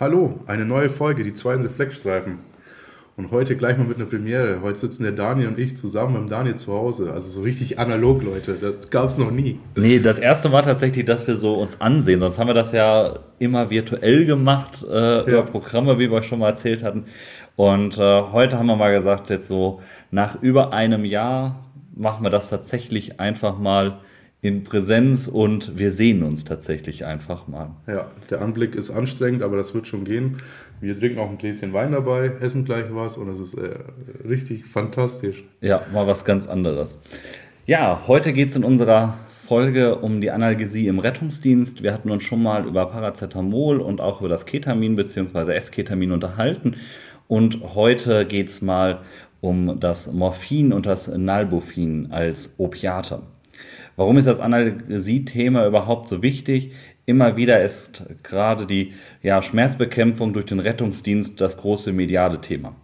Hallo, eine neue Folge, die zweiten Reflexstreifen. Und heute gleich mal mit einer Premiere. Heute sitzen der Daniel und ich zusammen beim Daniel zu Hause. Also so richtig analog, Leute. Das gab es noch nie. Nee, das erste war tatsächlich, dass wir so uns ansehen. Sonst haben wir das ja immer virtuell gemacht, äh, ja. über Programme, wie wir schon mal erzählt hatten. Und äh, heute haben wir mal gesagt, jetzt so nach über einem Jahr machen wir das tatsächlich einfach mal in Präsenz und wir sehen uns tatsächlich einfach mal. Ja, der Anblick ist anstrengend, aber das wird schon gehen. Wir trinken auch ein Gläschen Wein dabei, essen gleich was und es ist äh, richtig fantastisch. Ja, mal was ganz anderes. Ja, heute geht es in unserer Folge um die Analgesie im Rettungsdienst. Wir hatten uns schon mal über Paracetamol und auch über das Ketamin bzw. Esketamin unterhalten. Und heute geht es mal um das Morphin und das Nalbufin als Opiate. Warum ist das Analgesie-Thema überhaupt so wichtig? Immer wieder ist gerade die ja, Schmerzbekämpfung durch den Rettungsdienst das große mediale Thema.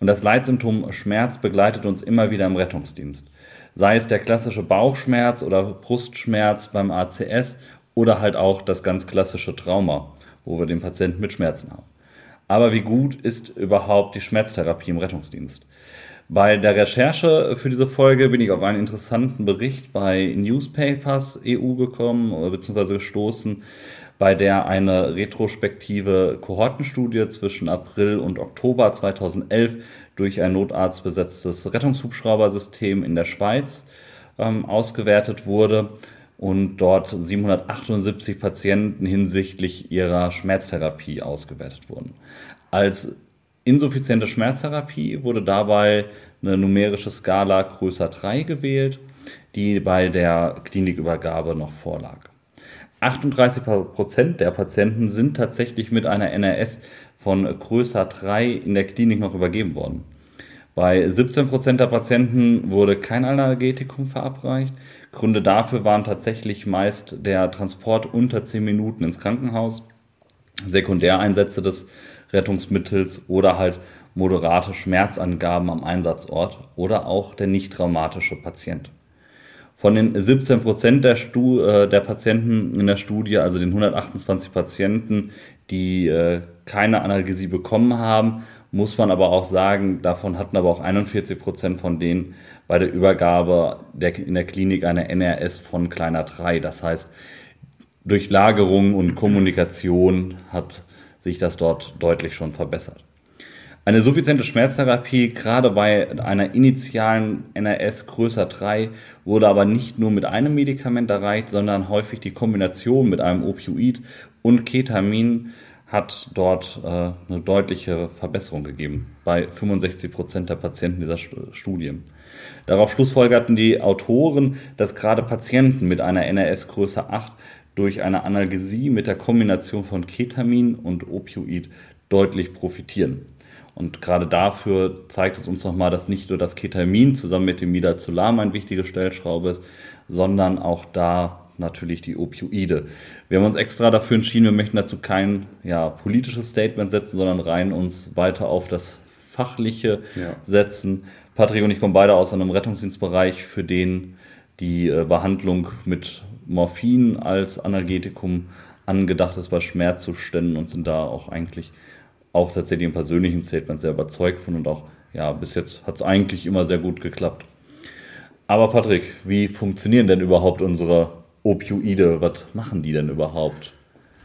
Und das Leitsymptom Schmerz begleitet uns immer wieder im Rettungsdienst. Sei es der klassische Bauchschmerz oder Brustschmerz beim ACS oder halt auch das ganz klassische Trauma, wo wir den Patienten mit Schmerzen haben. Aber wie gut ist überhaupt die Schmerztherapie im Rettungsdienst? Bei der Recherche für diese Folge bin ich auf einen interessanten Bericht bei Newspapers EU gekommen bzw. gestoßen, bei der eine retrospektive Kohortenstudie zwischen April und Oktober 2011 durch ein notarztbesetztes Rettungshubschraubersystem in der Schweiz ähm, ausgewertet wurde und dort 778 Patienten hinsichtlich ihrer Schmerztherapie ausgewertet wurden. Als insuffiziente Schmerztherapie wurde dabei eine numerische Skala größer 3 gewählt, die bei der Klinikübergabe noch vorlag. 38% der Patienten sind tatsächlich mit einer NRS von größer 3 in der Klinik noch übergeben worden. Bei 17% der Patienten wurde kein Analgetikum verabreicht. Gründe dafür waren tatsächlich meist der Transport unter 10 Minuten ins Krankenhaus, Sekundäreinsätze des Rettungsmittels oder halt moderate Schmerzangaben am Einsatzort oder auch der nicht traumatische Patient. Von den 17 Prozent der, äh, der Patienten in der Studie, also den 128 Patienten, die äh, keine Analgesie bekommen haben, muss man aber auch sagen, davon hatten aber auch 41 Prozent von denen bei der Übergabe der, in der Klinik eine NRS von kleiner 3. Das heißt, durch Lagerung und Kommunikation hat sich das dort deutlich schon verbessert. Eine suffiziente Schmerztherapie, gerade bei einer initialen NRS größer 3, wurde aber nicht nur mit einem Medikament erreicht, sondern häufig die Kombination mit einem Opioid und Ketamin hat dort äh, eine deutliche Verbesserung gegeben bei 65 Prozent der Patienten dieser Studien. Darauf schlussfolgerten die Autoren, dass gerade Patienten mit einer NRS größer 8 durch eine Analgesie mit der Kombination von Ketamin und Opioid deutlich profitieren. Und gerade dafür zeigt es uns nochmal, dass nicht nur das Ketamin zusammen mit dem Midazolam ein wichtige Stellschraube ist, sondern auch da natürlich die Opioide. Wir haben uns extra dafür entschieden, wir möchten dazu kein ja, politisches Statement setzen, sondern rein uns weiter auf das Fachliche ja. setzen. Patrick und ich kommen beide aus einem Rettungsdienstbereich, für den die äh, Behandlung mit Morphin als Analgetikum angedacht ist bei Schmerzzuständen und sind da auch eigentlich auch tatsächlich im persönlichen Statement sehr überzeugt von und auch, ja, bis jetzt hat es eigentlich immer sehr gut geklappt. Aber Patrick, wie funktionieren denn überhaupt unsere Opioide? Was machen die denn überhaupt?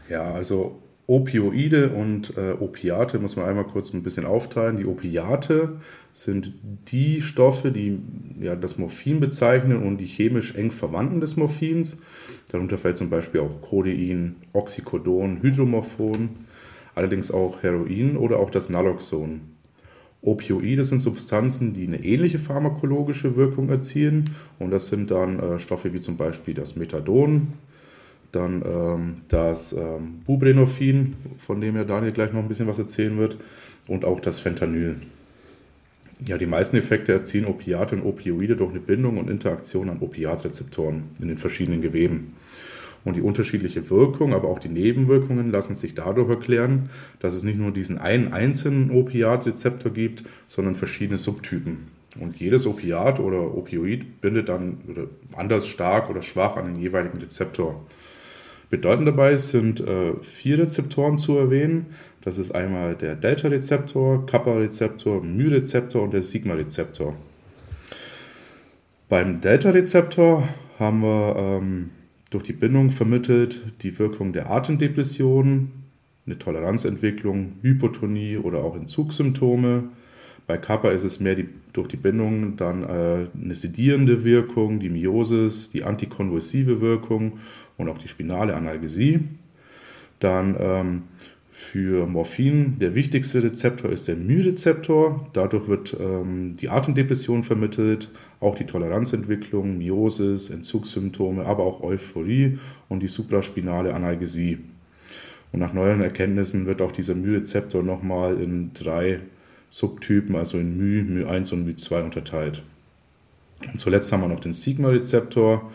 Ja, also Opioide und äh, Opiate muss man einmal kurz ein bisschen aufteilen. Die Opiate sind die Stoffe, die ja, das Morphin bezeichnen und die chemisch eng verwandten des Morphins. Darunter fällt zum Beispiel auch Codein, Oxycodon, Hydromorphon, allerdings auch Heroin oder auch das Naloxon. Opioide sind Substanzen, die eine ähnliche pharmakologische Wirkung erzielen und das sind dann äh, Stoffe wie zum Beispiel das Methadon, dann ähm, das ähm, Buprenorphin, von dem ja Daniel gleich noch ein bisschen was erzählen wird, und auch das Fentanyl. Ja, die meisten Effekte erzielen Opiate und Opioide durch eine Bindung und Interaktion an Opiatrezeptoren in den verschiedenen Geweben. Und die unterschiedliche Wirkung, aber auch die Nebenwirkungen lassen sich dadurch erklären, dass es nicht nur diesen einen einzelnen Opiatrezeptor gibt, sondern verschiedene Subtypen. Und jedes Opiat oder Opioid bindet dann anders stark oder schwach an den jeweiligen Rezeptor. Bedeutend dabei sind äh, vier Rezeptoren zu erwähnen. Das ist einmal der Delta-Rezeptor, Kappa-Rezeptor, Mu-Rezeptor und der Sigma-Rezeptor. Beim Delta-Rezeptor haben wir ähm, durch die Bindung vermittelt die Wirkung der Atemdepression, eine Toleranzentwicklung, Hypotonie oder auch Entzugssymptome. Bei Kappa ist es mehr die, durch die Bindung dann äh, eine sedierende Wirkung, die Miosis, die antikonvulsive Wirkung und auch die spinale Analgesie. Dann ähm, für Morphin der wichtigste Rezeptor ist der Mu-Rezeptor. Dadurch wird ähm, die Atemdepression vermittelt, auch die Toleranzentwicklung, Miosis, Entzugssymptome, aber auch Euphorie und die supraspinale Analgesie. Und nach neuen Erkenntnissen wird auch dieser Mu-Rezeptor nochmal in drei Subtypen, also in Mu, Mu1 und Mu2 unterteilt. Und zuletzt haben wir noch den Sigma-Rezeptor.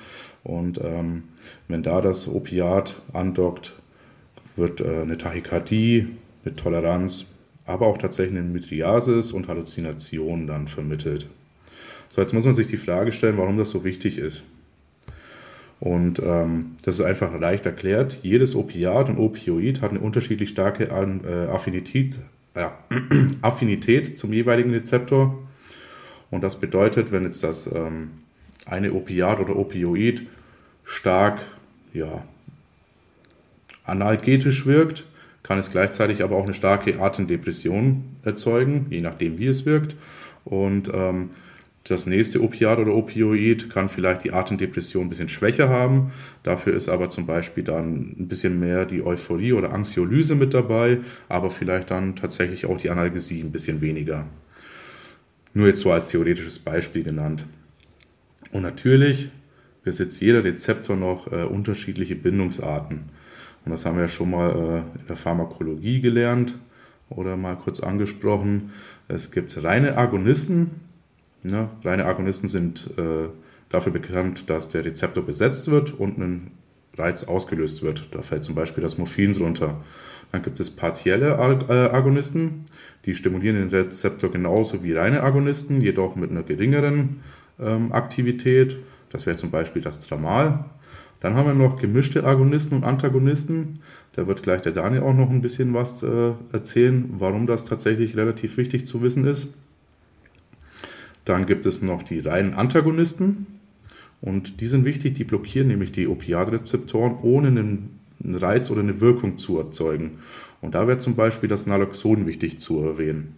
Und ähm, wenn da das Opiat andockt, wird äh, eine Tachykardie mit Toleranz, aber auch tatsächlich eine Mydriasis und Halluzinationen dann vermittelt. So, jetzt muss man sich die Frage stellen, warum das so wichtig ist. Und ähm, das ist einfach leicht erklärt. Jedes Opiat und Opioid hat eine unterschiedlich starke äh, Affinität, äh, Affinität zum jeweiligen Rezeptor. Und das bedeutet, wenn jetzt das ähm, eine Opiat oder Opioid stark ja, analgetisch wirkt, kann es gleichzeitig aber auch eine starke Atemdepression erzeugen, je nachdem wie es wirkt. Und ähm, das nächste Opiat oder Opioid kann vielleicht die Atemdepression ein bisschen schwächer haben. Dafür ist aber zum Beispiel dann ein bisschen mehr die Euphorie oder Anxiolyse mit dabei, aber vielleicht dann tatsächlich auch die Analgesie ein bisschen weniger. Nur jetzt so als theoretisches Beispiel genannt. Und natürlich besitzt jeder Rezeptor noch äh, unterschiedliche Bindungsarten. Und das haben wir ja schon mal äh, in der Pharmakologie gelernt oder mal kurz angesprochen. Es gibt reine Agonisten. Ja, reine Agonisten sind äh, dafür bekannt, dass der Rezeptor besetzt wird und ein Reiz ausgelöst wird. Da fällt zum Beispiel das Morphin drunter. Dann gibt es partielle äh, Agonisten, die stimulieren den Rezeptor genauso wie reine Agonisten, jedoch mit einer geringeren ähm, Aktivität. Das wäre zum Beispiel das Tramal. Dann haben wir noch gemischte Agonisten und Antagonisten. Da wird gleich der Daniel auch noch ein bisschen was äh, erzählen, warum das tatsächlich relativ wichtig zu wissen ist. Dann gibt es noch die reinen Antagonisten. Und die sind wichtig, die blockieren nämlich die Opiatrezeptoren, ohne einen Reiz oder eine Wirkung zu erzeugen. Und da wäre zum Beispiel das Naloxon wichtig zu erwähnen.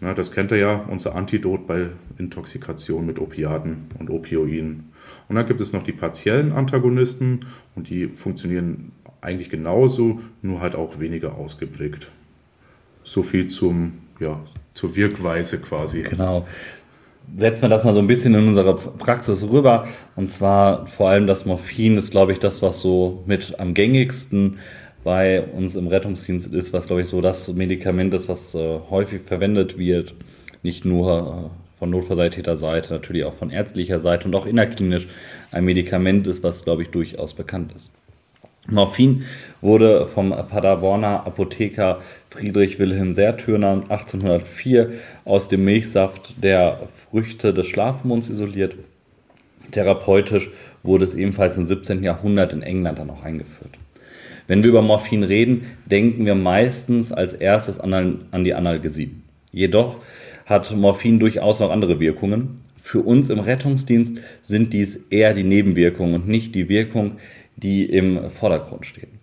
Na, das kennt ihr ja, unser Antidot bei Intoxikation mit Opiaten und Opioiden. Und dann gibt es noch die partiellen Antagonisten und die funktionieren eigentlich genauso, nur halt auch weniger ausgeprägt. So viel zum, ja, zur Wirkweise quasi. Genau. Setzen wir das mal so ein bisschen in unsere Praxis rüber. Und zwar vor allem das Morphin ist, glaube ich, das, was so mit am gängigsten bei uns im Rettungsdienst ist, was, glaube ich, so das Medikament ist, was äh, häufig verwendet wird. Nicht nur äh, von Notfallsanitäterseite, natürlich auch von ärztlicher Seite und auch innerklinisch ein Medikament ist, was, glaube ich, durchaus bekannt ist. Morphin wurde vom Paderborner Apotheker Friedrich Wilhelm Sertürner 1804 aus dem Milchsaft der Früchte des Schlafmonds isoliert. Therapeutisch wurde es ebenfalls im 17. Jahrhundert in England dann auch eingeführt. Wenn wir über Morphin reden, denken wir meistens als erstes an, die Analgesie. Jedoch hat Morphin durchaus noch andere Wirkungen. Für uns im Rettungsdienst sind dies eher die Nebenwirkungen und nicht die Wirkung, die im Vordergrund stehen.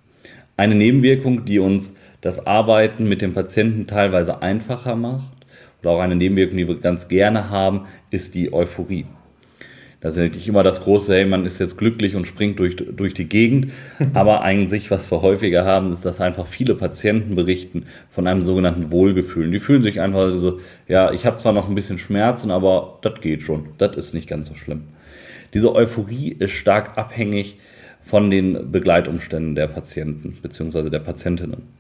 Eine Nebenwirkung, die uns das Arbeiten mit dem Patienten teilweise einfacher macht oder auch eine Nebenwirkung, die wir ganz gerne haben, ist die Euphorie. Das ist nicht immer das große, hey, man ist jetzt glücklich und springt durch, durch die Gegend. Aber eigentlich, was wir häufiger haben, ist, dass einfach viele Patienten berichten von einem sogenannten Wohlgefühl. Die fühlen sich einfach so, ja, ich habe zwar noch ein bisschen Schmerzen, aber das geht schon. Das ist nicht ganz so schlimm. Diese Euphorie ist stark abhängig von den Begleitumständen der Patienten bzw. der Patientinnen.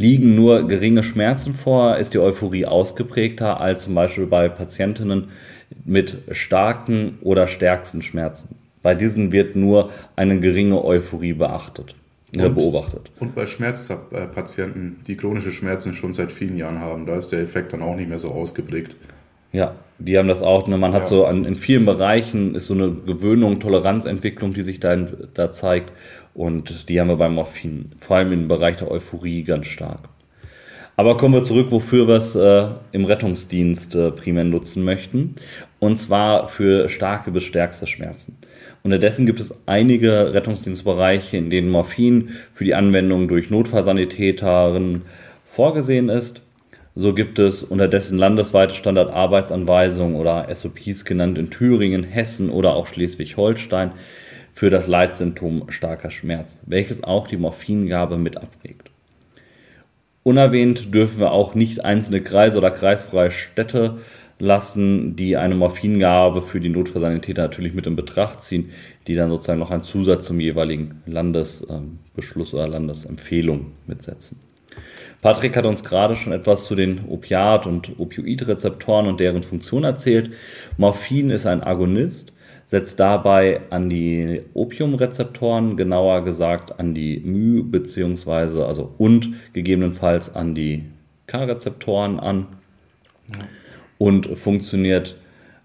Liegen nur geringe Schmerzen vor, ist die Euphorie ausgeprägter als zum Beispiel bei Patientinnen, mit starken oder stärksten Schmerzen. Bei diesen wird nur eine geringe Euphorie beachtet, äh, und, beobachtet. Und bei Schmerzpatienten, die chronische Schmerzen schon seit vielen Jahren haben, da ist der Effekt dann auch nicht mehr so ausgeprägt. Ja, die haben das auch. Ne? Man hat Ja. so an, in vielen Bereichen ist so eine Gewöhnung, Toleranzentwicklung, die sich da, da zeigt. Und die haben wir beim Morphin, vor allem im Bereich der Euphorie ganz stark. Aber kommen wir zurück, wofür wir es äh, im Rettungsdienst äh, primär nutzen möchten. Und zwar für starke bis stärkste Schmerzen. Unterdessen gibt es einige Rettungsdienstbereiche, in denen Morphin für die Anwendung durch Notfallsanitäterinnen vorgesehen ist. So gibt es unterdessen landesweite Standardarbeitsanweisungen oder SOPs genannt in Thüringen, Hessen oder auch Schleswig-Holstein für das Leitsymptom starker Schmerz, welches auch die Morphingabe mit abwägt. Unerwähnt dürfen wir auch nicht einzelne Kreise oder kreisfreie Städte lassen, die eine Morphingabe für die Notfallsanitäter natürlich mit in Betracht ziehen, die dann sozusagen noch einen Zusatz zum jeweiligen Landesbeschluss oder Landesempfehlung mitsetzen. Patrick hat uns gerade schon etwas zu den Opiat- und Opioidrezeptoren und deren Funktion erzählt. Morphin ist ein Agonist, setzt dabei an die Opiumrezeptoren, genauer gesagt an die Μ beziehungsweise also und gegebenenfalls an die K-Rezeptoren an und funktioniert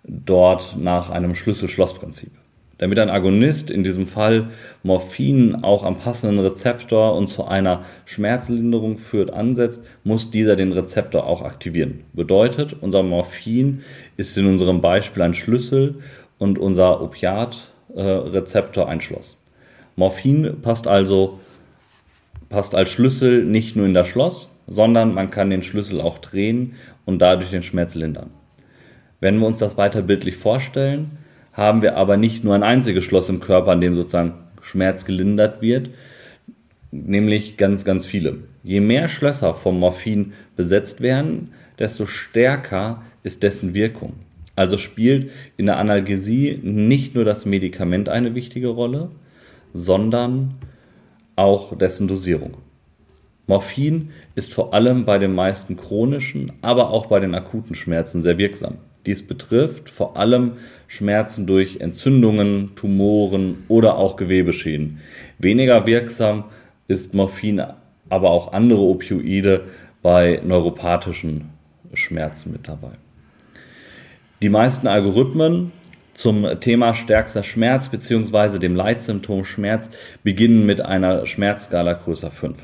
dort nach einem Schlüssel-Schloss-Prinzip. Damit ein Agonist, in diesem Fall Morphin, auch am passenden Rezeptor und zu einer Schmerzlinderung führt, ansetzt, muss dieser den Rezeptor auch aktivieren. Bedeutet, unser Morphin ist in unserem Beispiel ein Schlüssel und unser Opiatrezeptor ein Schloss. Morphin passt also passt als Schlüssel nicht nur in das Schloss, sondern man kann den Schlüssel auch drehen und dadurch den Schmerz lindern. Wenn wir uns das weiter bildlich vorstellen, haben wir aber nicht nur ein einziges Schloss im Körper, an dem sozusagen Schmerz gelindert wird, nämlich ganz, ganz viele. Je mehr Schlösser vom Morphin besetzt werden, desto stärker ist dessen Wirkung. Also spielt in der Analgesie nicht nur das Medikament eine wichtige Rolle, sondern auch dessen Dosierung. Morphin ist vor allem bei den meisten chronischen, aber auch bei den akuten Schmerzen sehr wirksam. Dies betrifft vor allem Schmerzen durch Entzündungen, Tumoren oder auch Gewebeschäden. Weniger wirksam ist Morphin, aber auch andere Opioide bei neuropathischen Schmerzen mit dabei. Die meisten Algorithmen zum Thema stärkster Schmerz bzw. dem Leitsymptom Schmerz beginnen mit einer Schmerzskala größer 5.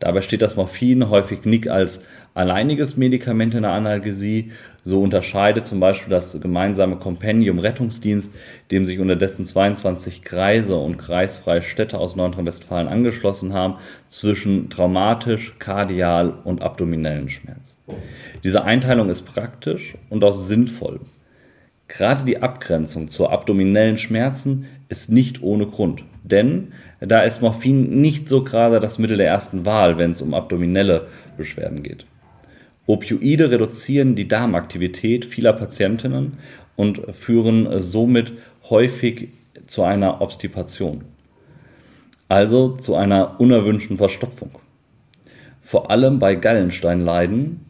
Dabei steht das Morphin häufig nicht als alleiniges Medikament in der Analgesie. So unterscheidet zum Beispiel das gemeinsame Kompendium Rettungsdienst, dem sich unterdessen 22 Kreise und kreisfreie Städte aus Nordrhein-Westfalen angeschlossen haben, zwischen traumatisch, kardial und abdominellen Schmerz. Diese Einteilung ist praktisch und auch sinnvoll. Gerade die Abgrenzung zu abdominellen Schmerzen ist nicht ohne Grund, denn da ist Morphin nicht so gerade das Mittel der ersten Wahl, wenn es um abdominelle Beschwerden geht. Opioide reduzieren die Darmaktivität vieler Patientinnen und führen somit häufig zu einer Obstipation, also zu einer unerwünschten Verstopfung. Vor allem bei Gallensteinleiden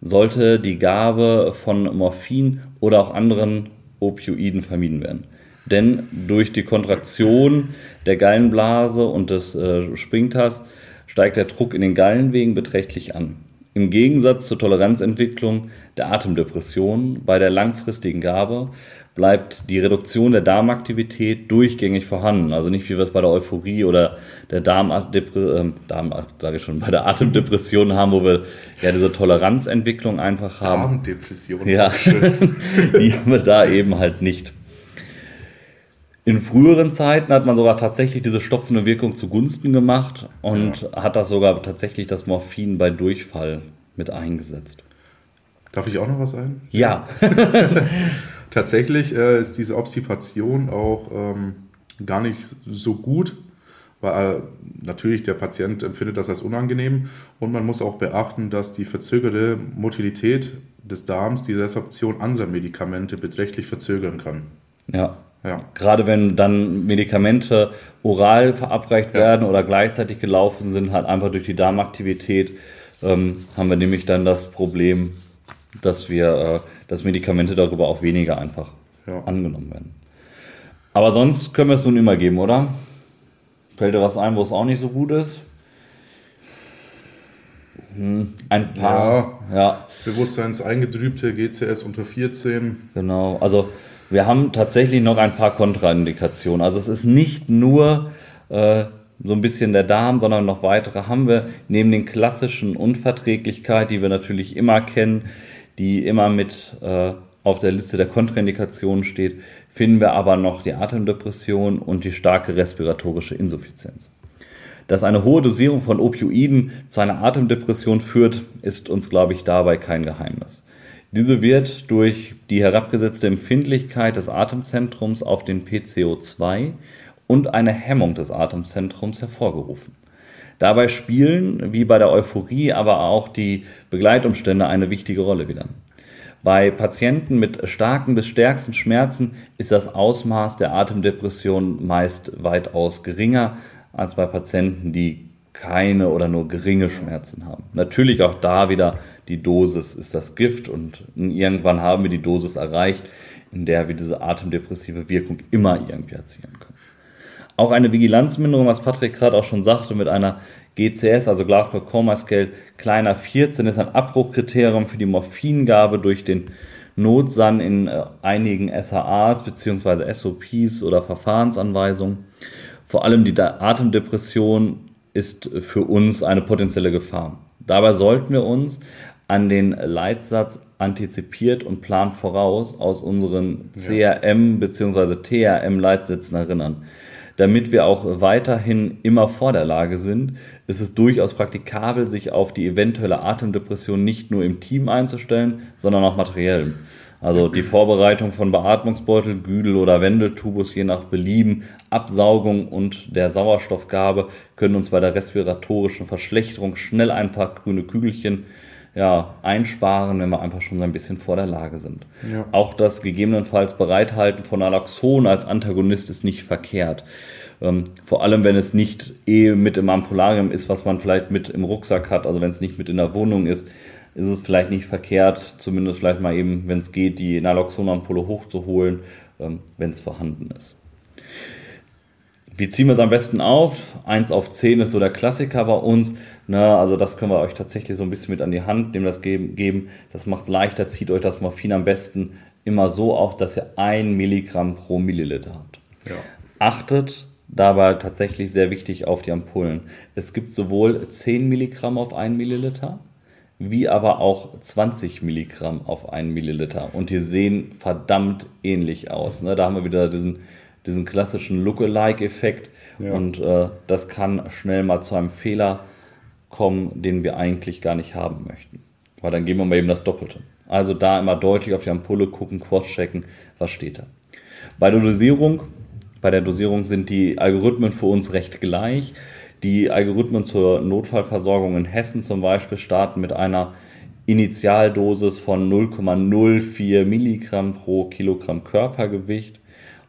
sollte die Gabe von Morphin oder auch anderen Opioiden vermieden werden. Denn durch die Kontraktion der Gallenblase und des äh, Sphinkters steigt der Druck in den Gallenwegen beträchtlich an. Im Gegensatz zur Toleranzentwicklung der Atemdepression bei der langfristigen Gabe bleibt die Reduktion der Darmaktivität durchgängig vorhanden. Also nicht wie wir es bei der Euphorie oder der Darmdepre äh, Darm, sage ich schon, bei der Atemdepression haben, wo wir ja diese Toleranzentwicklung einfach haben. Darmdepression. Ja, die haben wir da eben halt nicht. In früheren Zeiten hat man sogar tatsächlich diese stopfende Wirkung zugunsten gemacht und hat das sogar tatsächlich das Morphin bei Durchfall mit eingesetzt. Darf ich auch noch was ein? Ja, Tatsächlich äh, ist diese Obstipation auch ähm, gar nicht so gut, weil äh, natürlich der Patient empfindet das als unangenehm und man muss auch beachten, dass die verzögerte Motilität des Darms die Resorption anderer Medikamente beträchtlich verzögern kann. ja. Ja, Gerade wenn dann Medikamente oral verabreicht werden oder gleichzeitig gelaufen sind, halt einfach durch die Darmaktivität, ähm, haben wir nämlich dann das Problem, dass wir, äh, dass Medikamente darüber auch weniger einfach Ja. angenommen werden. Aber sonst können wir es nun immer geben, oder? Fällt dir was ein, wo es auch nicht so gut ist? Hm, ein paar. Ja, ja. Bewusstseinseingedrübte GCS unter 14. Genau, also wir haben tatsächlich noch ein paar Kontraindikationen. Also es ist nicht nur äh, so ein bisschen der Darm, sondern noch weitere haben wir neben den klassischen Unverträglichkeit, die wir natürlich immer kennen, die immer mit äh, auf der Liste der Kontraindikationen steht, finden wir aber noch die Atemdepression und die starke respiratorische Insuffizienz. Dass eine hohe Dosierung von Opioiden zu einer Atemdepression führt, ist uns, glaube ich, dabei kein Geheimnis. Diese wird durch die herabgesetzte Empfindlichkeit des Atemzentrums auf den PCO2 und eine Hemmung des Atemzentrums hervorgerufen. Dabei spielen, wie bei der Euphorie, aber auch die Begleitumstände eine wichtige Rolle wieder. Bei Patienten mit starken bis stärksten Schmerzen ist das Ausmaß der Atemdepression meist weitaus geringer als bei Patienten, die keine oder nur geringe Schmerzen haben. Natürlich auch da wieder die Dosis ist das Gift und irgendwann haben wir die Dosis erreicht, in der wir diese atemdepressive Wirkung immer irgendwie erzielen können. Auch eine Vigilanzminderung, was Patrick gerade auch schon sagte, mit einer GCS, also Glasgow Coma Scale, kleiner 14 ist ein Abbruchkriterium für die Morphingabe durch den Notsan in äh, einigen SAAs bzw. SOPs oder Verfahrensanweisungen. Vor allem die Atemdepression ist für uns eine potenzielle Gefahr. Dabei sollten wir uns an den Leitsatz antizipiert und plant voraus aus unseren CRM bzw. TRM-Leitsätzen erinnern. Damit wir auch weiterhin immer vor der Lage sind, ist es durchaus praktikabel, sich auf die eventuelle Atemdepression nicht nur im Team einzustellen, sondern auch materiell. Also die Vorbereitung von Beatmungsbeutel, Güdel oder Wendeltubus je nach Belieben, Absaugung und der Sauerstoffgabe können uns bei der respiratorischen Verschlechterung schnell ein paar grüne Kügelchen ja, einsparen, wenn wir einfach schon ein bisschen vor der Lage sind. Ja. Auch das gegebenenfalls Bereithalten von Naloxon als Antagonist ist nicht verkehrt. Ähm, vor allem, wenn es nicht eh mit im Ampularium ist, was man vielleicht mit im Rucksack hat, also wenn es nicht mit in der Wohnung ist, ist es vielleicht nicht verkehrt, zumindest vielleicht mal eben, wenn es geht, die Naloxon-Ampulle hochzuholen, ähm, wenn es vorhanden ist. Wie ziehen wir es am besten auf? 1 auf 10 ist so der Klassiker bei uns. Ne, also das können wir euch tatsächlich so ein bisschen mit an die Hand nehmen, das geben. Das macht es leichter, zieht euch das Morphin am besten immer so auf, dass ihr 1 Milligramm pro Milliliter habt. Ja. Achtet dabei tatsächlich sehr wichtig auf die Ampullen. Es gibt sowohl 10 Milligramm auf 1 Milliliter, wie aber auch 20 Milligramm auf 1 Milliliter. Und die sehen verdammt ähnlich aus. Ne? Da haben wir wieder diesen diesen klassischen Lookalike-Effekt. Ja. Und äh, das kann schnell mal zu einem Fehler kommen, den wir eigentlich gar nicht haben möchten. Weil dann geben wir mal eben das Doppelte. Also da immer deutlich auf die Ampulle gucken, cross-checken, was steht da. Bei der Dosierung, bei der Dosierung sind die Algorithmen für uns recht gleich. Die Algorithmen zur Notfallversorgung in Hessen zum Beispiel starten mit einer Initialdosis von 0,04 Milligramm pro Kilogramm Körpergewicht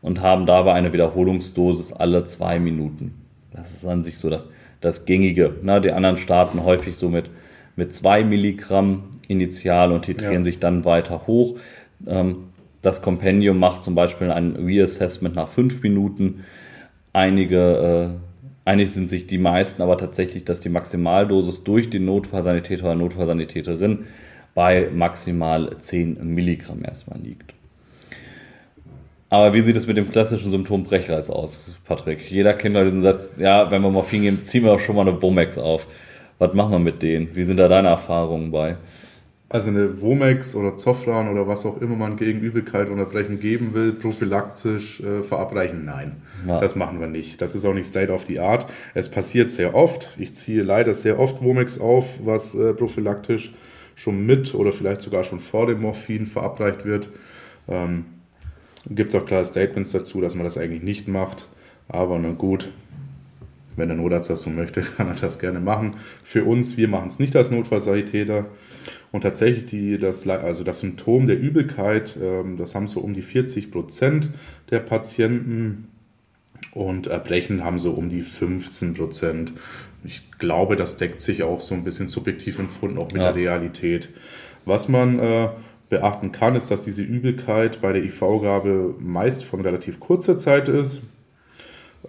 und haben dabei eine Wiederholungsdosis alle zwei Minuten. Das ist an sich so das, das Gängige. Na, die anderen starten häufig so mit, mit zwei Milligramm initial und titrieren ja. sich dann weiter hoch. Ähm, das Kompendium macht zum Beispiel ein Reassessment nach fünf Minuten. Einige, äh, einig sind sich die meisten aber tatsächlich, dass die Maximaldosis durch den Notfallsanitäter oder Notfallsanitäterin bei maximal 10 Milligramm erstmal liegt. Aber wie sieht es mit dem klassischen Symptom Brechreiz aus, Patrick? Jeder kennt ja diesen Satz, ja, wenn wir Morphin geben, ziehen wir auch schon mal eine Womex auf. Was machen wir mit denen? Wie sind da deine Erfahrungen bei? Also eine Womex oder Zofran oder was auch immer man gegen Übelkeit oder Brechen geben will, prophylaktisch äh, verabreichen, nein. Ja. Das machen wir nicht. Das ist auch nicht State of the Art. Es passiert sehr oft. Ich ziehe leider sehr oft Womex auf, was äh, prophylaktisch schon mit oder vielleicht sogar schon vor dem Morphin verabreicht wird. Ähm, Gibt es auch klare Statements dazu, dass man das eigentlich nicht macht. Aber na gut, wenn der Notarzt das so möchte, kann er das gerne machen. Für uns, wir machen es nicht als Notfallsanitäter. Und tatsächlich die, das, also das Symptom der Übelkeit, ähm, das haben so um die 40 Prozent der Patienten und Erbrechen haben so um die 15 Prozent. Ich glaube, das deckt sich auch so ein bisschen subjektiv empfunden, auch mit ja. der Realität. Was man äh, beachten kann, ist, dass diese Übelkeit bei der IV-Gabe meist von relativ kurzer Zeit ist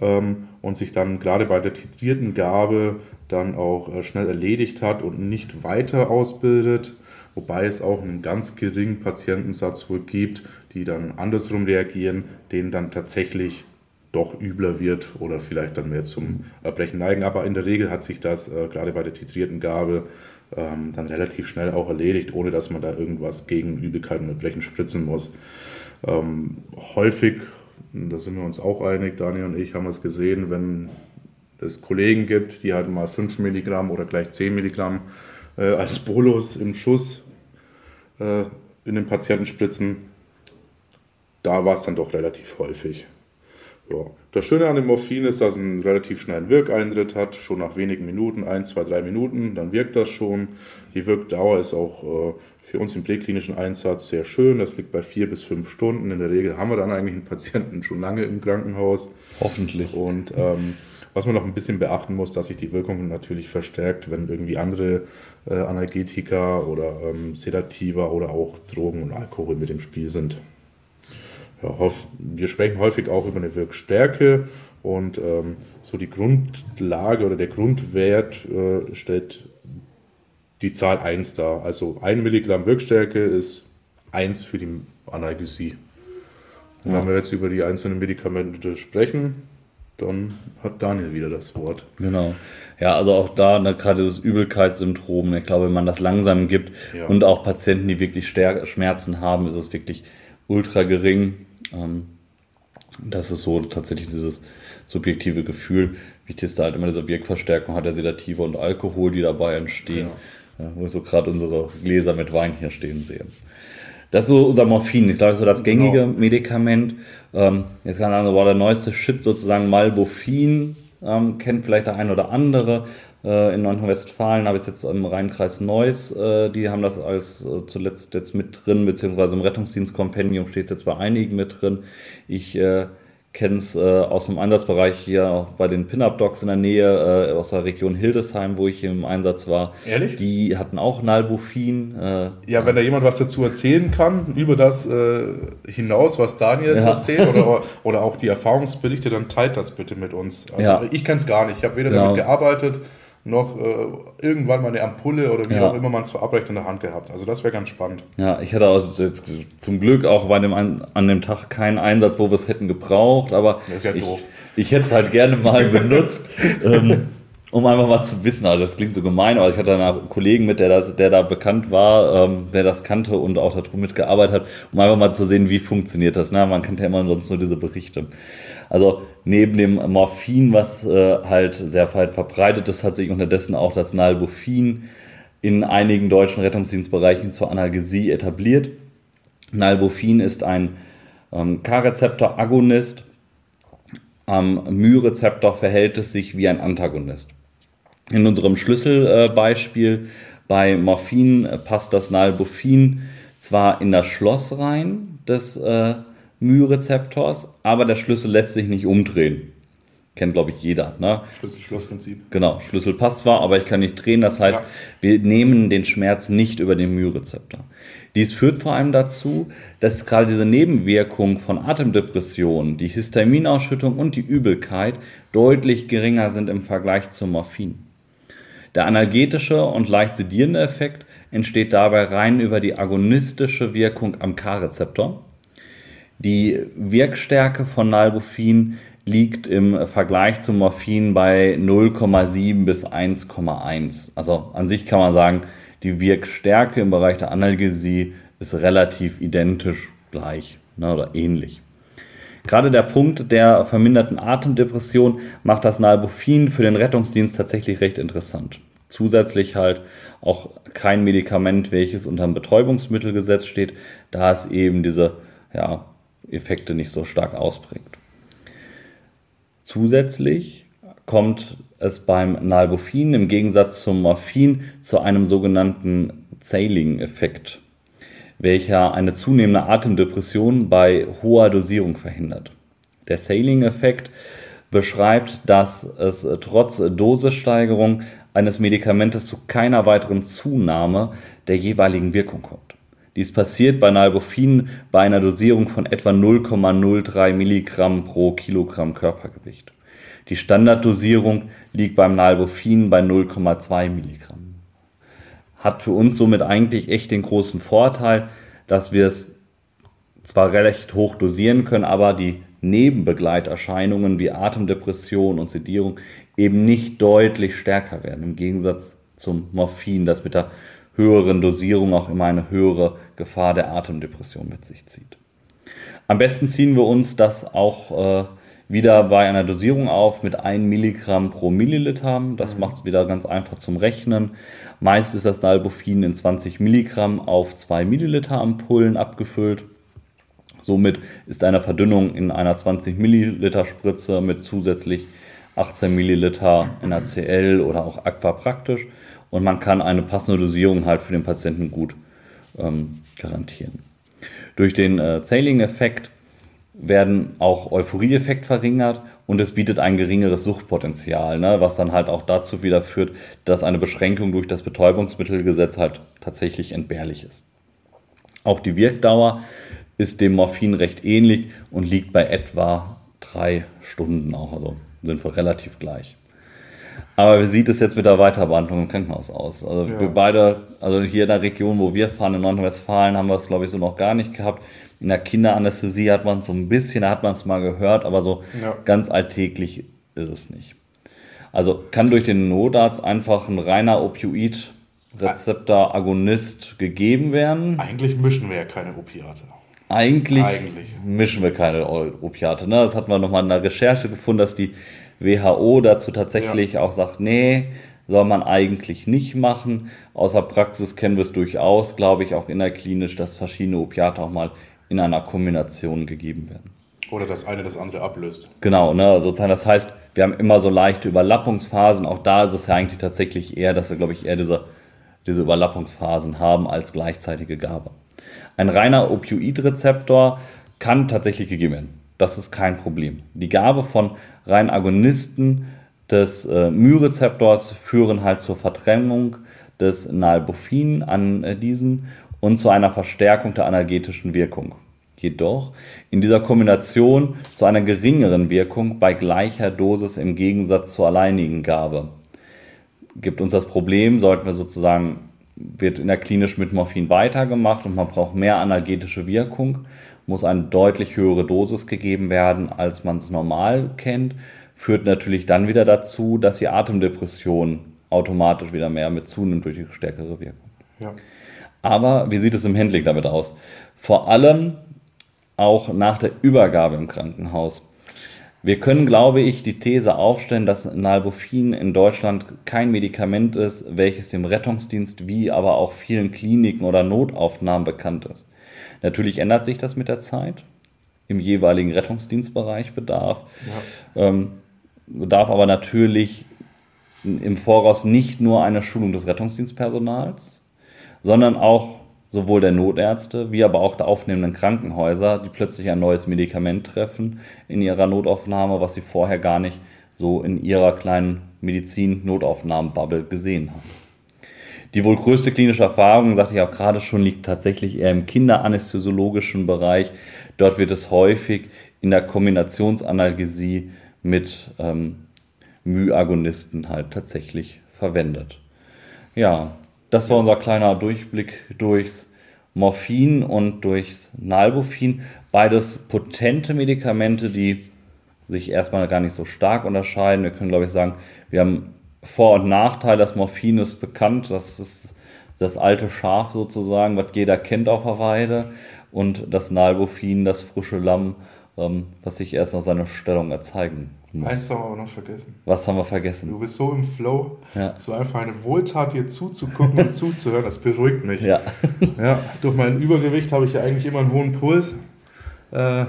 ähm, und sich dann gerade bei der titrierten Gabe dann auch äh, schnell erledigt hat und nicht weiter ausbildet. Wobei es auch einen ganz geringen Patientensatz wohl gibt, die dann andersrum reagieren, denen dann tatsächlich doch übler wird oder vielleicht dann mehr zum Erbrechen neigen. Aber in der Regel hat sich das äh, gerade bei der titrierten Gabe ähm, dann relativ schnell auch erledigt, ohne dass man da irgendwas gegen Übelkeit und Erbrechen spritzen muss. Ähm, häufig, da sind wir uns auch einig, Daniel und ich haben es gesehen, wenn es Kollegen gibt, die halt mal 5 Milligramm oder gleich 10 Milligramm äh, als Bolus im Schuss äh, in den Patienten spritzen, da war es dann doch relativ häufig. Ja. Das Schöne an dem Morphin ist, dass es einen relativ schnellen Wirkeintritt hat, schon nach wenigen Minuten, ein, zwei, drei Minuten, dann wirkt das schon. Die Wirkdauer ist auch äh, für uns im präklinischen Einsatz sehr schön. Das liegt bei vier bis fünf Stunden. In der Regel haben wir dann eigentlich einen Patienten schon lange im Krankenhaus. Hoffentlich. Und ähm, was man noch ein bisschen beachten muss, dass sich die Wirkung natürlich verstärkt, wenn irgendwie andere äh, Analgetika oder ähm, Sedativa oder auch Drogen und Alkohol mit im Spiel sind. Ja, wir sprechen häufig auch über eine Wirkstärke und ähm, so die Grundlage oder der Grundwert äh, stellt die Zahl 1 dar. Also 1 Milligramm Wirkstärke ist 1 für die Analgesie. Ja. Wenn wir jetzt über die einzelnen Medikamente sprechen, dann hat Daniel wieder das Wort. Genau. Ja, also auch da ne, gerade dieses Übelkeitssyndrom, ne, ich glaube, wenn man das langsam gibt ja. und auch Patienten, die wirklich Schmerzen haben, ist es wirklich ultra gering. Ähm, das ist so tatsächlich dieses subjektive Gefühl. Wichtig ist da halt immer diese Wirkverstärkung hat der Sedative und Alkohol, die dabei entstehen. Ja. Ja, wo ich so gerade unsere Gläser mit Wein hier stehen sehe. Das ist so unser Morphin. Ich glaube, so das gängige genau. Medikament. Ähm, jetzt kann man sagen, war der neueste Shit sozusagen Malbofin. Ähm, kennt vielleicht der ein oder andere. Äh, in Nordrhein-Westfalen habe ich jetzt im Rheinkreis Neuss. Äh, die haben das als äh, zuletzt jetzt mit drin, beziehungsweise im Rettungsdienstkompendium steht es jetzt bei einigen mit drin. Ich äh, kenne es äh, aus dem Einsatzbereich hier auch bei den Pin-Up-Docs in der Nähe, äh, aus der Region Hildesheim, wo ich im Einsatz war. Ehrlich? Die hatten auch Nalbufin. Ja, wenn da jemand was dazu erzählen kann, über das hinaus, was Daniel jetzt ja. erzählt, oder, oder auch die Erfahrungsberichte, dann teilt das bitte mit uns. Also ja. ich kenne es gar nicht, ich habe weder genau. damit gearbeitet, noch äh, irgendwann mal eine Ampulle oder wie ja. auch immer man es verabreicht in der Hand gehabt. Also das wäre ganz spannend. Ja, ich hatte also jetzt zum Glück auch bei dem an dem Tag keinen Einsatz, wo wir es hätten gebraucht, aber das ist ja ich, doof. ich hätte es halt gerne mal benutzt. ähm, um einfach mal zu wissen, also das klingt so gemein, aber ich hatte einen Kollegen mit, der, das, der da bekannt war, ähm, der das kannte und auch darum mitgearbeitet hat, um einfach mal zu sehen, wie funktioniert das. Ne? Man kennt ja immer sonst nur diese Berichte. Also neben dem Morphin, was äh, halt sehr weit verbreitet ist, hat sich unterdessen auch das Nalbufin in einigen deutschen Rettungsdienstbereichen zur Analgesie etabliert. Nalbufin ist ein ähm, K-Rezeptor-Agonist. Am My-Rezeptor verhält es sich wie ein Antagonist. In unserem Schlüsselbeispiel äh, bei Morphin passt das Nalbufin zwar in das Schloss rein des äh, My-Rezeptors, aber der Schlüssel lässt sich nicht umdrehen. Kennt, glaube ich, jeder. Ne? Schlüssel-Schloss-Prinzip. Genau, Schlüssel passt zwar, aber ich kann nicht drehen. Das heißt, ja. wir nehmen den Schmerz nicht über den My-Rezeptor. Dies führt vor allem dazu, dass gerade diese Nebenwirkungen von Atemdepressionen, die Histaminausschüttung und die Übelkeit deutlich geringer sind im Vergleich zum Morphin. Der analgetische und leicht sedierende Effekt entsteht dabei rein über die agonistische Wirkung am K-Rezeptor die Wirkstärke von Nalbufin liegt im Vergleich zum Morphin bei 0,7 bis 1,1. Also an sich kann man sagen, die Wirkstärke im Bereich der Analgesie ist relativ identisch gleich ne, oder ähnlich. Gerade der Punkt der verminderten Atemdepression macht das Nalbufin für den Rettungsdienst tatsächlich recht interessant. Zusätzlich halt auch kein Medikament, welches unter dem Betäubungsmittelgesetz steht, da es eben diese ja, Effekte nicht so stark ausbringt. Zusätzlich kommt es beim Nalbufin im Gegensatz zum Morphin zu einem sogenannten Zailing-Effekt, welcher eine zunehmende Atemdepression bei hoher Dosierung verhindert. Der Sailing-Effekt beschreibt, dass es trotz Dosissteigerung eines Medikamentes zu keiner weiteren Zunahme der jeweiligen Wirkung kommt. Dies passiert bei Nalbufin bei einer Dosierung von etwa 0,03 Milligramm pro Kilogramm Körpergewicht. Die Standarddosierung liegt beim Nalbufin bei 0,2 Milligramm. Hat für uns somit eigentlich echt den großen Vorteil, dass wir es zwar recht hoch dosieren können, aber die Nebenbegleiterscheinungen wie Atemdepression und Sedierung eben nicht deutlich stärker werden, im Gegensatz zum Morphin, das mit der höheren Dosierung auch immer eine höhere Gefahr der Atemdepression mit sich zieht. Am besten ziehen wir uns das auch äh, wieder bei einer Dosierung auf mit 1 Milligramm pro Milliliter. Das mhm. macht es wieder ganz einfach zum Rechnen. Meist ist das Nalbufin in 20 Milligramm auf 2 Milliliter Ampullen abgefüllt. Somit ist eine Verdünnung in einer 20 Milliliter Spritze mit zusätzlich 18 Milliliter NaCl oder auch Aqua praktisch und man kann eine passende Dosierung halt für den Patienten gut ähm, garantieren. Durch den äh, Zailing-Effekt werden auch Euphorie-Effekt verringert und es bietet ein geringeres Suchtpotenzial, ne, was dann halt auch dazu wieder führt, dass eine Beschränkung durch das Betäubungsmittelgesetz halt tatsächlich entbehrlich ist. Auch die Wirkdauer ist dem Morphin recht ähnlich und liegt bei etwa drei Stunden auch, also sind wir relativ gleich. Aber wie sieht es jetzt mit der Weiterbehandlung im Krankenhaus aus? Also ja. wir beide, also hier in der Region, wo wir fahren, in Nordrhein-Westfalen, haben wir es, glaube ich, so noch gar nicht gehabt. In der Kinderanästhesie hat man es so ein bisschen, da hat man es mal gehört, aber so ja. ganz alltäglich ist es nicht. Also kann durch den Notarzt einfach ein reiner Opioid-Rezeptor-Agonist gegeben werden. Eigentlich mischen wir ja keine Opiate. Eigentlich, Eigentlich. mischen wir keine Opiate. Ne? Das hat man nochmal in der Recherche gefunden, dass die WHO dazu tatsächlich ja. auch sagt, nee, soll man eigentlich nicht machen. Außer Praxis kennen wir es durchaus, glaube ich, auch innerklinisch, dass verschiedene Opiate auch mal in einer Kombination gegeben werden. Oder das eine das andere ablöst. Genau, ne, sozusagen. Das heißt, wir haben immer so leichte Überlappungsphasen. Auch da ist es ja eigentlich tatsächlich eher, dass wir, glaube ich, eher diese, diese Überlappungsphasen haben als gleichzeitige Gabe. Ein reiner Opioidrezeptor kann tatsächlich gegeben werden. Das ist kein Problem. Die Gabe von rein Agonisten des äh, My-Rezeptors führen halt zur Verdrängung des Nalbufin an äh, diesen und zu einer Verstärkung der analgetischen Wirkung. Jedoch in dieser Kombination zu einer geringeren Wirkung bei gleicher Dosis im Gegensatz zur alleinigen Gabe. Gibt uns das Problem, sollten wir sozusagen, wird in der klinisch mit Morphin weitergemacht und man braucht mehr analgetische Wirkung, muss eine deutlich höhere Dosis gegeben werden, als man es normal kennt. Führt natürlich dann wieder dazu, dass die Atemdepression automatisch wieder mehr mit zunimmt durch die stärkere Wirkung. Ja. Aber wie sieht es im Handling damit aus? Vor allem auch nach der Übergabe im Krankenhaus. Wir können, glaube ich, die These aufstellen, dass Nalbufin in Deutschland kein Medikament ist, welches dem Rettungsdienst wie aber auch vielen Kliniken oder Notaufnahmen bekannt ist. Natürlich ändert sich das mit der Zeit. Im jeweiligen Rettungsdienstbereich bedarf. Ja. Ähm, bedarf aber natürlich im Voraus nicht nur eine Schulung des Rettungsdienstpersonals, sondern auch sowohl der Notärzte wie aber auch der aufnehmenden Krankenhäuser, die plötzlich ein neues Medikament treffen in ihrer Notaufnahme, was sie vorher gar nicht so in ihrer kleinen Medizin-Notaufnahmen-Bubble gesehen haben. Die wohl größte klinische Erfahrung, sagte ich auch gerade schon, liegt tatsächlich eher im kinderanästhesiologischen Bereich. Dort wird es häufig in der Kombinationsanalgesie mit ähm, Myagonisten halt tatsächlich verwendet. Ja, das war unser kleiner Durchblick durchs Morphin und durchs Nalbufin. Beides potente Medikamente, die sich erstmal gar nicht so stark unterscheiden. Wir können, glaube ich, sagen, wir haben vor- und Nachteil. Das Morphin ist bekannt, das ist das alte Schaf sozusagen, was jeder kennt auf der Weide. Und das Nalbufin, das frische Lamm, ähm, was sich erst noch seine Stellung erzeigen muss. Eins haben wir aber noch vergessen. Was haben wir vergessen? Du bist so im Flow, ja. so einfach eine Wohltat, dir zuzugucken und zuzuhören, das beruhigt mich. Ja. ja. Durch mein Übergewicht habe ich ja eigentlich immer einen hohen Puls. Äh,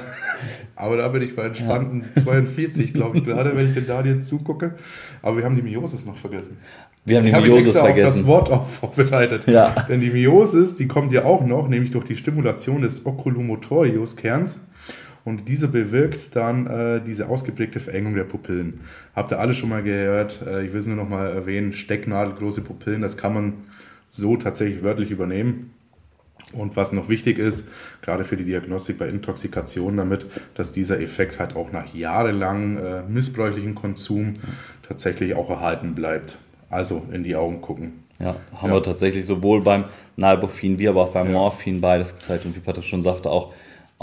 aber da bin ich bei entspannten ja. 42, glaube ich, gerade, wenn ich den Daniel zugucke. Aber wir haben die Miosis noch vergessen. Wir haben die ich Miosis habe vergessen. das Wort auch vorbereitet. Ja. Denn die Miosis, die kommt ja auch noch, nämlich durch die Stimulation des Oculomotorius-Kerns. Und diese bewirkt dann äh, diese ausgeprägte Verengung der Pupillen. Habt ihr alle schon mal gehört? Äh, ich will es nur noch mal erwähnen: Stecknadel, große Pupillen, das kann man so tatsächlich wörtlich übernehmen. Und was noch wichtig ist, gerade für die Diagnostik bei Intoxikationen damit, dass dieser Effekt halt auch nach jahrelang äh, missbräuchlichen Konsum tatsächlich auch erhalten bleibt. Also in die Augen gucken. Ja, haben ja. wir tatsächlich sowohl beim Nalbophin wie aber auch beim ja. Morphin beides gezeigt. Und wie Patrick schon sagte, auch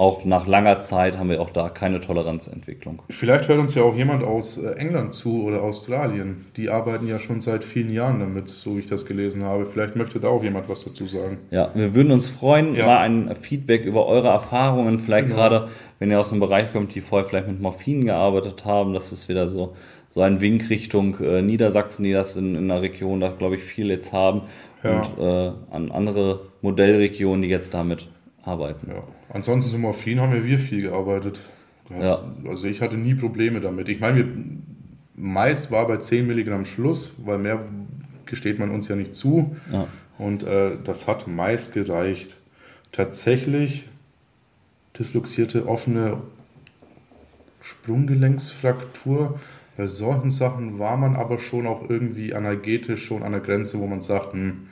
auch nach langer Zeit haben wir auch da keine Toleranzentwicklung. Vielleicht hört uns ja auch jemand aus äh, England zu oder Australien. Die arbeiten ja schon seit vielen Jahren damit, so wie ich das gelesen habe. Vielleicht möchte da auch jemand was dazu sagen. Ja, wir würden uns freuen, ja. mal ein Feedback über eure Erfahrungen, vielleicht genau. gerade, wenn ihr aus einem Bereich kommt, die vorher vielleicht mit Morphin gearbeitet haben, das ist wieder so, so ein Wink Richtung äh, Niedersachsen, die das in, in der Region da, glaube ich, viel jetzt haben. Ja. Und äh, an andere Modellregionen, die jetzt damit arbeiten. Ja. Ansonsten zum Morphin haben wir viel gearbeitet. Hast, ja. Also ich hatte nie Probleme damit. Ich meine, meist war bei 10 Milligramm Schluss, weil mehr gesteht man uns ja nicht zu. Ja. Und äh, das hat meist gereicht. Tatsächlich disloxierte offene Sprunggelenksfraktur. Bei solchen Sachen war man aber schon auch irgendwie energetisch schon an der Grenze, wo man sagt, hm,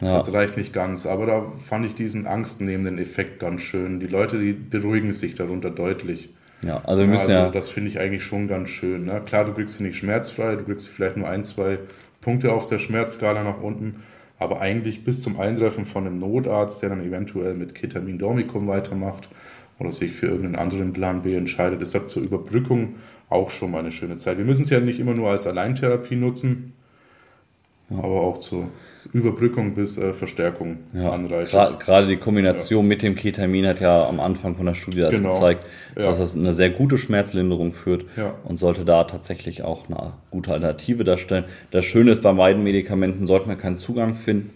ja. Das reicht nicht ganz. Aber da fand ich diesen angstnehmenden Effekt ganz schön. Die Leute, die beruhigen sich darunter deutlich. Ja, also wir müssen also, ja. Das finde ich eigentlich schon ganz schön. Ne? Klar, du kriegst sie nicht schmerzfrei, du kriegst vielleicht nur ein, zwei Punkte auf der Schmerzskala nach unten. Aber eigentlich bis zum Eintreffen von einem Notarzt, der dann eventuell mit Ketamin Dormicum weitermacht oder sich für irgendeinen anderen Plan B entscheidet, ist das zur Überbrückung auch schon mal eine schöne Zeit. Wir müssen es ja nicht immer nur als Alleintherapie nutzen, ja. aber auch zur Überbrückung bis äh, Verstärkung ja, anreichert. Gerade die Kombination ja. mit dem Ketamin hat ja am Anfang von der Studie genau. gezeigt, ja. dass es eine sehr gute Schmerzlinderung führt und sollte da tatsächlich auch eine gute Alternative darstellen. Das Schöne ist, bei beiden Medikamenten sollten wir keinen Zugang finden,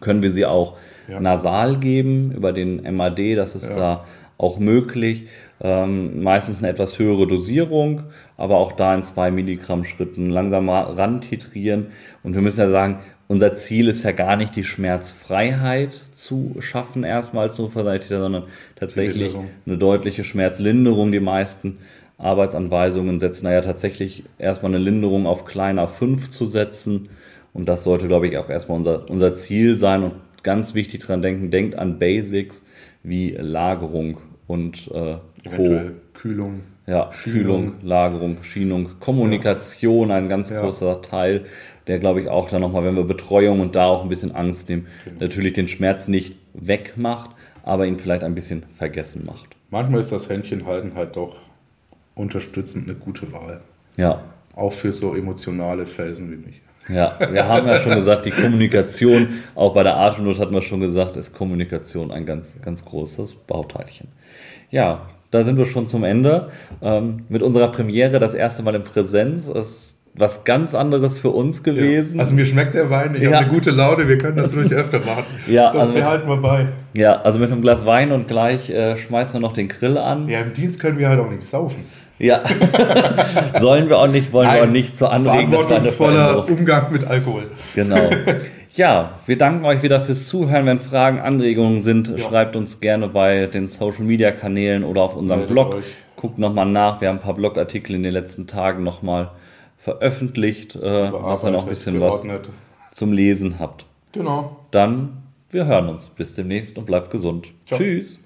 können wir sie auch nasal geben über den MAD, das ist da auch möglich. Ähm, meistens eine etwas höhere Dosierung, aber auch da in 2 Milligramm Schritten langsam rantitrieren. Und wir müssen ja sagen, unser Ziel ist ja gar nicht die Schmerzfreiheit zu schaffen, erstmal als Notfallsanitäter, sondern tatsächlich eine deutliche Schmerzlinderung. Die meisten Arbeitsanweisungen setzen da ja tatsächlich erstmal eine Linderung auf kleiner 5 zu setzen. Und das sollte, glaube ich, auch erstmal unser, unser Ziel sein. Und ganz wichtig dran denken, denkt an Basics wie Lagerung und äh, Kühlung. Ja, Kühlung, Lagerung, Schienung, Kommunikation, ja. ein ganz ja. großer Teil der glaube ich auch dann nochmal, wenn wir Betreuung und da auch ein bisschen Angst nehmen, genau. natürlich den Schmerz nicht wegmacht, aber ihn vielleicht ein bisschen vergessen macht. Manchmal ist das Händchenhalten halt doch unterstützend eine gute Wahl. Ja. Auch für so emotionale Felsen wie mich. Ja, wir haben ja schon gesagt, die Kommunikation, auch bei der Atemnot hatten wir schon gesagt, ist Kommunikation ein ganz, ganz großes Bauteilchen. Ja, da sind wir schon zum Ende. Ähm, mit unserer Premiere das erste Mal in Präsenz. Es was ganz anderes für uns gewesen. Ja. Also mir schmeckt der Wein, ich ja. habe eine gute Laune, wir können das ruhig öfter machen. Ja, das also behalten wir bei. Ja, also mit einem Glas Wein und gleich äh, schmeißen wir noch den Grill an. Ja, im Dienst können wir halt auch nicht saufen. Ja, sollen wir auch nicht, wollen Nein. wir auch nicht zu anregen. Verantwortungsvoller Umgang mit Alkohol. Genau. Ja, wir danken euch wieder fürs Zuhören. Wenn Fragen, Anregungen sind, ja. schreibt uns gerne bei den Social Media Kanälen oder auf unserem Meldet Blog. Euch. Guckt nochmal nach. Wir haben ein paar Blogartikel in den letzten Tagen nochmal veröffentlicht, äh, was ihr noch ein bisschen geordnet. was zum Lesen habt. Genau. Dann, wir hören uns. Bis demnächst und bleibt gesund. Ciao. Tschüss.